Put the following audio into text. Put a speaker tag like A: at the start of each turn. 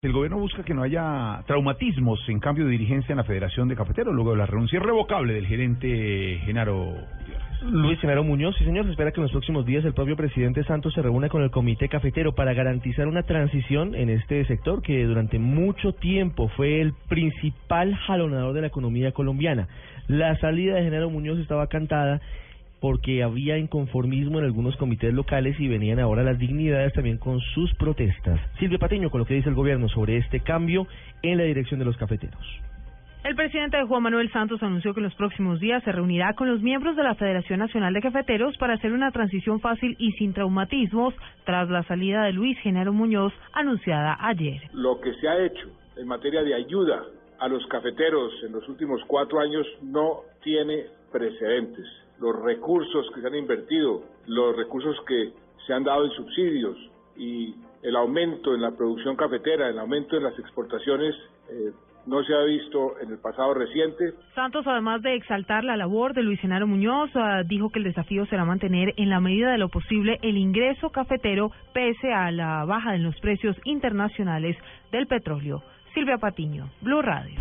A: El gobierno busca que no haya traumatismos en cambio de dirigencia en la Federación de Cafeteros luego de la renuncia irrevocable del gerente Genaro
B: Luis Genaro Muñoz, sí señor, se espera que en los próximos días el propio presidente Santos se reúna con el comité cafetero para garantizar una transición en este sector que durante mucho tiempo fue el principal jalonador de la economía colombiana. La salida de Genaro Muñoz estaba cantada porque había inconformismo en algunos comités locales y venían ahora las dignidades también con sus protestas. Silvia Patiño con lo que dice el gobierno sobre este cambio en la dirección de los cafeteros.
C: El presidente Juan Manuel Santos anunció que en los próximos días se reunirá con los miembros de la Federación Nacional de Cafeteros para hacer una transición fácil y sin traumatismos tras la salida de Luis Genaro Muñoz anunciada ayer.
D: Lo que se ha hecho en materia de ayuda a los cafeteros en los últimos cuatro años no tiene precedentes los recursos que se han invertido, los recursos que se han dado en subsidios y el aumento en la producción cafetera, el aumento en las exportaciones, eh, no se ha visto en el pasado reciente.
C: Santos, además de exaltar la labor de Luis Genaro Muñoz, ah, dijo que el desafío será mantener en la medida de lo posible el ingreso cafetero pese a la baja en los precios internacionales del petróleo. Silvia Patiño, Blue Radio.